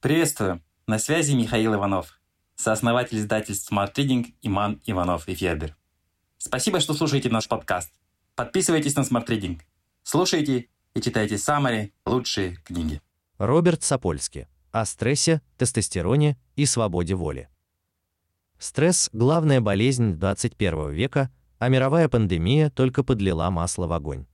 Приветствую! На связи Михаил Иванов, сооснователь издательств Smart Reading Иман Иванов и Федер. Спасибо, что слушаете наш подкаст. Подписывайтесь на Smart Reading. Слушайте и читайте самые лучшие книги. Роберт Сапольский. О стрессе, тестостероне и свободе воли. Стресс – главная болезнь 21 века, а мировая пандемия только подлила масло в огонь.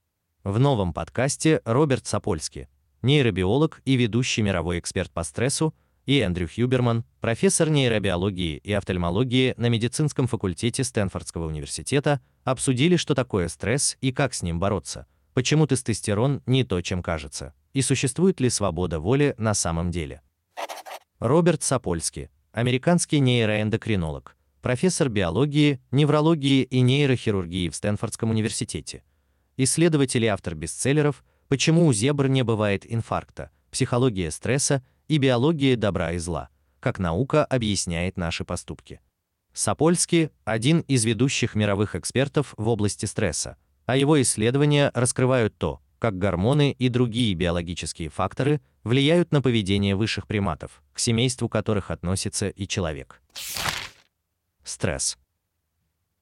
В новом подкасте Роберт Сапольский, нейробиолог и ведущий мировой эксперт по стрессу, и Эндрю Хьюберман, профессор нейробиологии и офтальмологии на медицинском факультете Стэнфордского университета, обсудили, что такое стресс и как с ним бороться, почему тестостерон не то, чем кажется, и существует ли свобода воли на самом деле. Роберт Сапольский, американский нейроэндокринолог, профессор биологии, неврологии и нейрохирургии в Стэнфордском университете, исследователь и автор бестселлеров «Почему у зебр не бывает инфаркта», «Психология стресса» и «Биология добра и зла», как наука объясняет наши поступки. Сапольский – один из ведущих мировых экспертов в области стресса, а его исследования раскрывают то, как гормоны и другие биологические факторы влияют на поведение высших приматов, к семейству которых относится и человек. Стресс.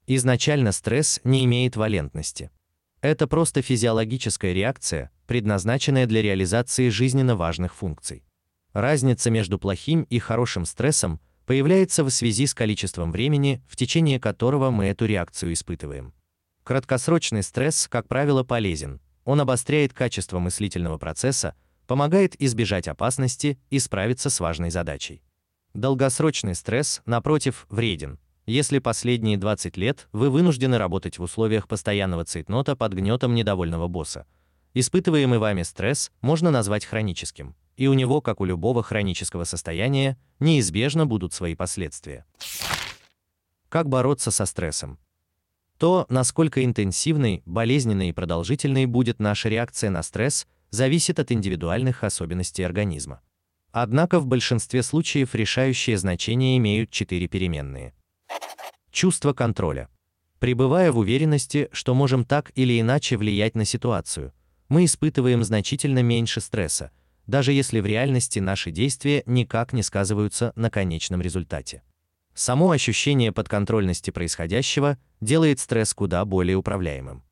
Изначально стресс не имеет валентности. Это просто физиологическая реакция, предназначенная для реализации жизненно важных функций. Разница между плохим и хорошим стрессом появляется в связи с количеством времени, в течение которого мы эту реакцию испытываем. Краткосрочный стресс, как правило, полезен. Он обостряет качество мыслительного процесса, помогает избежать опасности и справиться с важной задачей. Долгосрочный стресс, напротив, вреден, если последние 20 лет вы вынуждены работать в условиях постоянного цейтнота под гнетом недовольного босса. Испытываемый вами стресс можно назвать хроническим, и у него, как у любого хронического состояния, неизбежно будут свои последствия. Как бороться со стрессом? То, насколько интенсивной, болезненной и продолжительной будет наша реакция на стресс, зависит от индивидуальных особенностей организма. Однако в большинстве случаев решающее значение имеют четыре переменные – Чувство контроля. Пребывая в уверенности, что можем так или иначе влиять на ситуацию, мы испытываем значительно меньше стресса, даже если в реальности наши действия никак не сказываются на конечном результате. Само ощущение подконтрольности происходящего делает стресс куда более управляемым.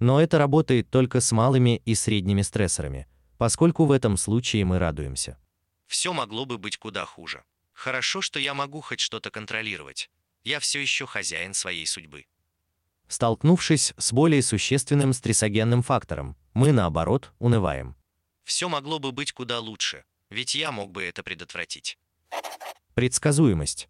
Но это работает только с малыми и средними стрессорами, поскольку в этом случае мы радуемся. Все могло бы быть куда хуже. Хорошо, что я могу хоть что-то контролировать я все еще хозяин своей судьбы. Столкнувшись с более существенным стрессогенным фактором, мы наоборот унываем. Все могло бы быть куда лучше, ведь я мог бы это предотвратить. Предсказуемость.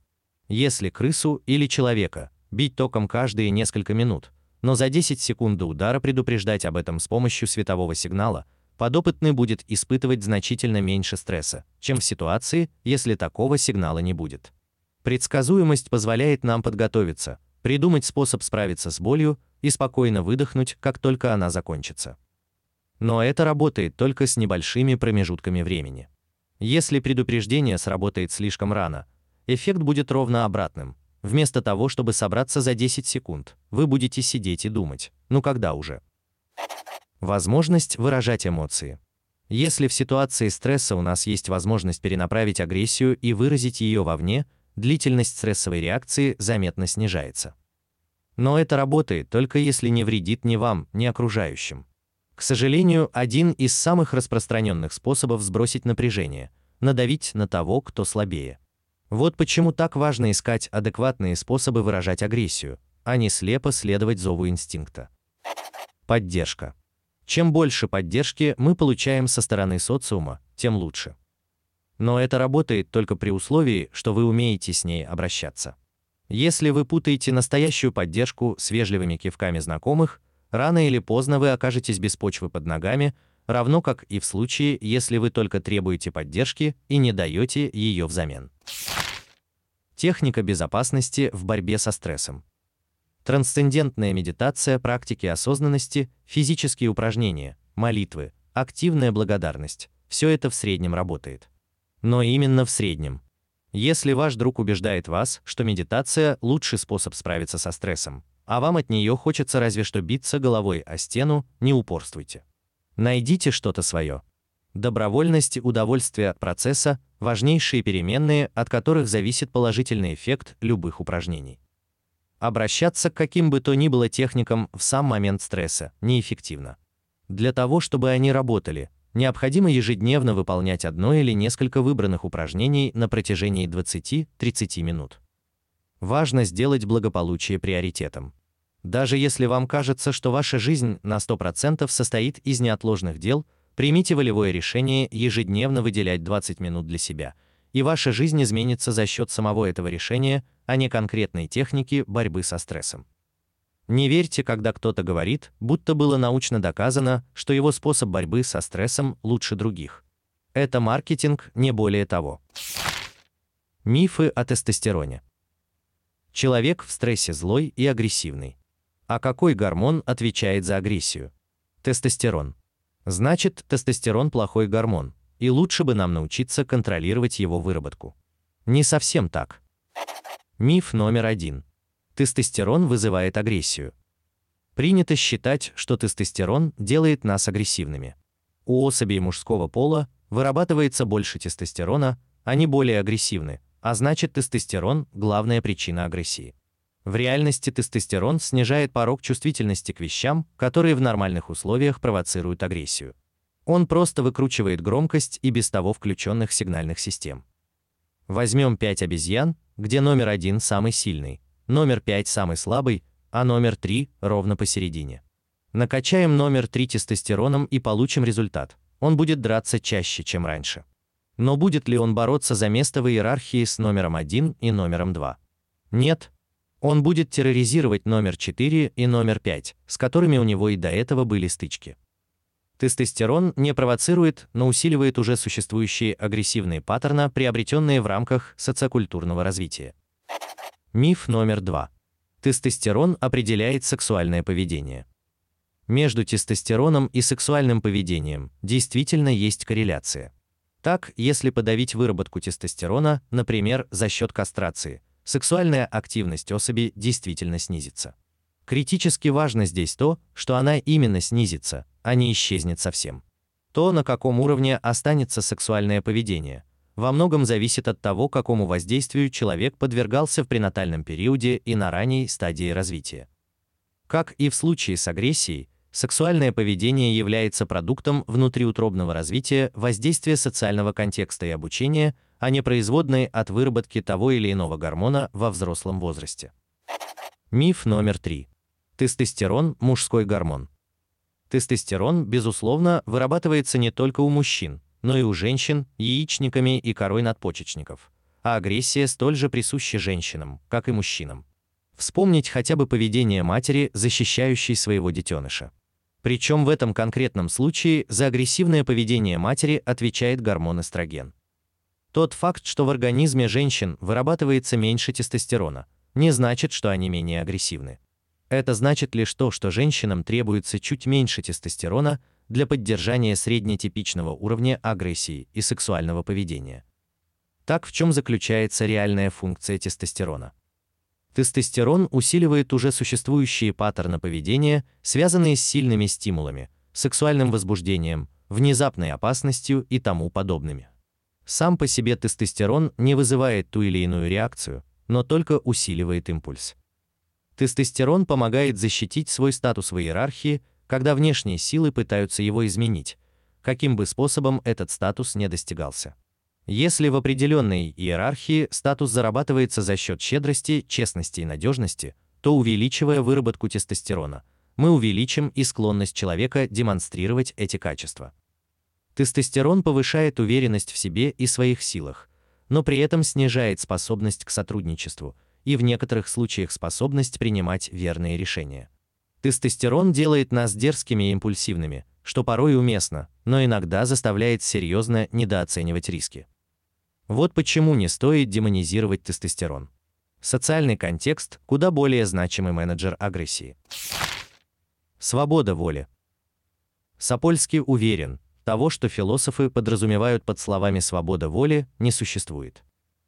Если крысу или человека бить током каждые несколько минут, но за 10 секунд до удара предупреждать об этом с помощью светового сигнала, подопытный будет испытывать значительно меньше стресса, чем в ситуации, если такого сигнала не будет. Предсказуемость позволяет нам подготовиться, придумать способ справиться с болью и спокойно выдохнуть, как только она закончится. Но это работает только с небольшими промежутками времени. Если предупреждение сработает слишком рано, эффект будет ровно обратным. Вместо того, чтобы собраться за 10 секунд, вы будете сидеть и думать: "Ну когда уже?" Возможность выражать эмоции. Если в ситуации стресса у нас есть возможность перенаправить агрессию и выразить ее вовне, длительность стрессовой реакции заметно снижается. Но это работает только если не вредит ни вам, ни окружающим. К сожалению, один из самых распространенных способов сбросить напряжение надавить на того, кто слабее. Вот почему так важно искать адекватные способы выражать агрессию, а не слепо следовать зову инстинкта. Поддержка. Чем больше поддержки мы получаем со стороны социума, тем лучше. Но это работает только при условии, что вы умеете с ней обращаться. Если вы путаете настоящую поддержку с вежливыми кивками знакомых, рано или поздно вы окажетесь без почвы под ногами, равно как и в случае, если вы только требуете поддержки и не даете ее взамен. Техника безопасности в борьбе со стрессом. Трансцендентная медитация, практики осознанности, физические упражнения, молитвы, активная благодарность все это в среднем работает но именно в среднем. Если ваш друг убеждает вас, что медитация лучший способ справиться со стрессом, а вам от нее хочется разве что биться головой о стену, не упорствуйте. Найдите что-то свое. Добровольность и удовольствие от процесса важнейшие переменные, от которых зависит положительный эффект любых упражнений. Обращаться к каким бы то ни было техникам в сам момент стресса неэффективно. Для того, чтобы они работали, необходимо ежедневно выполнять одно или несколько выбранных упражнений на протяжении 20-30 минут. Важно сделать благополучие приоритетом. Даже если вам кажется, что ваша жизнь на 100% состоит из неотложных дел, примите волевое решение ежедневно выделять 20 минут для себя, и ваша жизнь изменится за счет самого этого решения, а не конкретной техники борьбы со стрессом. Не верьте, когда кто-то говорит, будто было научно доказано, что его способ борьбы со стрессом лучше других. Это маркетинг, не более того. Мифы о тестостероне. Человек в стрессе злой и агрессивный. А какой гормон отвечает за агрессию? Тестостерон. Значит, тестостерон плохой гормон, и лучше бы нам научиться контролировать его выработку. Не совсем так. Миф номер один. Тестостерон вызывает агрессию. Принято считать, что тестостерон делает нас агрессивными. У особей мужского пола вырабатывается больше тестостерона, они более агрессивны, а значит тестостерон – главная причина агрессии. В реальности тестостерон снижает порог чувствительности к вещам, которые в нормальных условиях провоцируют агрессию. Он просто выкручивает громкость и без того включенных сигнальных систем. Возьмем 5 обезьян, где номер один самый сильный, номер 5 самый слабый, а номер 3 ровно посередине. Накачаем номер 3 тестостероном и получим результат. Он будет драться чаще, чем раньше. Но будет ли он бороться за место в иерархии с номером 1 и номером 2? Нет, он будет терроризировать номер 4 и номер 5, с которыми у него и до этого были стычки. Тестостерон не провоцирует, но усиливает уже существующие агрессивные паттерны, приобретенные в рамках социокультурного развития. Миф номер 2. Тестостерон определяет сексуальное поведение. Между тестостероном и сексуальным поведением действительно есть корреляция. Так, если подавить выработку тестостерона, например, за счет кастрации, сексуальная активность особи действительно снизится. Критически важно здесь то, что она именно снизится, а не исчезнет совсем. То, на каком уровне останется сексуальное поведение, во многом зависит от того, какому воздействию человек подвергался в пренатальном периоде и на ранней стадии развития. Как и в случае с агрессией, сексуальное поведение является продуктом внутриутробного развития, воздействия социального контекста и обучения, а не производной от выработки того или иного гормона во взрослом возрасте. Миф номер три. Тестостерон – мужской гормон. Тестостерон, безусловно, вырабатывается не только у мужчин, но и у женщин яичниками и корой надпочечников, а агрессия столь же присуща женщинам, как и мужчинам. Вспомнить хотя бы поведение матери, защищающей своего детеныша. Причем в этом конкретном случае за агрессивное поведение матери отвечает гормон эстроген. Тот факт, что в организме женщин вырабатывается меньше тестостерона, не значит, что они менее агрессивны. Это значит лишь то, что женщинам требуется чуть меньше тестостерона для поддержания среднетипичного уровня агрессии и сексуального поведения. Так в чем заключается реальная функция тестостерона? Тестостерон усиливает уже существующие паттерны поведения, связанные с сильными стимулами, сексуальным возбуждением, внезапной опасностью и тому подобными. Сам по себе тестостерон не вызывает ту или иную реакцию, но только усиливает импульс. Тестостерон помогает защитить свой статус в иерархии, когда внешние силы пытаются его изменить, каким бы способом этот статус не достигался. Если в определенной иерархии статус зарабатывается за счет щедрости, честности и надежности, то увеличивая выработку тестостерона, мы увеличим и склонность человека демонстрировать эти качества. Тестостерон повышает уверенность в себе и своих силах, но при этом снижает способность к сотрудничеству и в некоторых случаях способность принимать верные решения. Тестостерон делает нас дерзкими и импульсивными, что порой уместно, но иногда заставляет серьезно недооценивать риски. Вот почему не стоит демонизировать тестостерон. Социальный контекст куда более значимый менеджер агрессии. Свобода воли. Сапольский уверен, того, что философы подразумевают под словами свобода воли, не существует.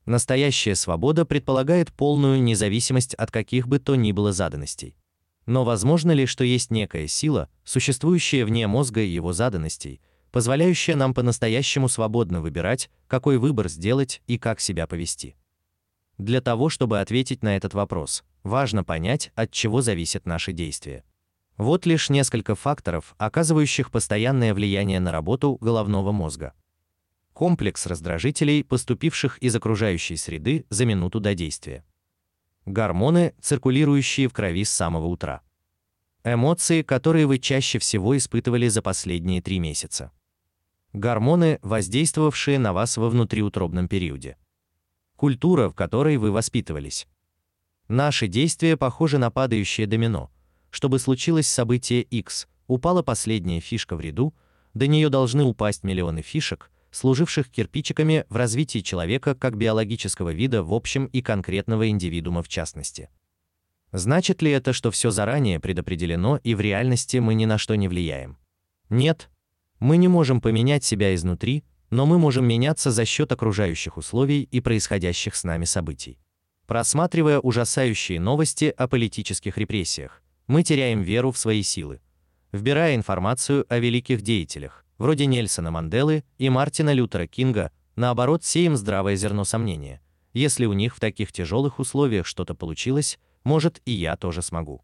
Настоящая свобода предполагает полную независимость от каких бы то ни было заданностей. Но возможно ли, что есть некая сила, существующая вне мозга и его заданностей, позволяющая нам по-настоящему свободно выбирать, какой выбор сделать и как себя повести. Для того, чтобы ответить на этот вопрос, важно понять, от чего зависят наши действия. Вот лишь несколько факторов, оказывающих постоянное влияние на работу головного мозга. Комплекс раздражителей, поступивших из окружающей среды за минуту до действия. Гормоны, циркулирующие в крови с самого утра. Эмоции, которые вы чаще всего испытывали за последние три месяца. Гормоны, воздействовавшие на вас во внутриутробном периоде. Культура, в которой вы воспитывались. Наши действия похожи на падающее домино. Чтобы случилось событие X, упала последняя фишка в ряду, до нее должны упасть миллионы фишек, служивших кирпичиками в развитии человека как биологического вида в общем и конкретного индивидуума в частности. Значит ли это, что все заранее предопределено и в реальности мы ни на что не влияем? Нет. Мы не можем поменять себя изнутри, но мы можем меняться за счет окружающих условий и происходящих с нами событий. Просматривая ужасающие новости о политических репрессиях, мы теряем веру в свои силы. Вбирая информацию о великих деятелях, вроде Нельсона Манделы и Мартина Лютера Кинга, наоборот, сеем здравое зерно сомнения. Если у них в таких тяжелых условиях что-то получилось, может и я тоже смогу.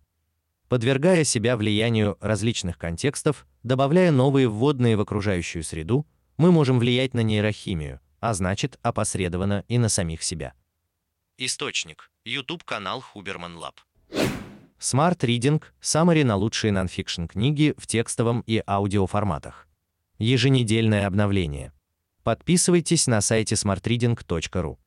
Подвергая себя влиянию различных контекстов, добавляя новые вводные в окружающую среду, мы можем влиять на нейрохимию, а значит, опосредованно и на самих себя. Источник: YouTube-канал Huberman Lab. Smart Reading – summary на лучшие нонфикшн книги в текстовом и аудиоформатах. Еженедельное обновление. Подписывайтесь на сайте smartreading.ru.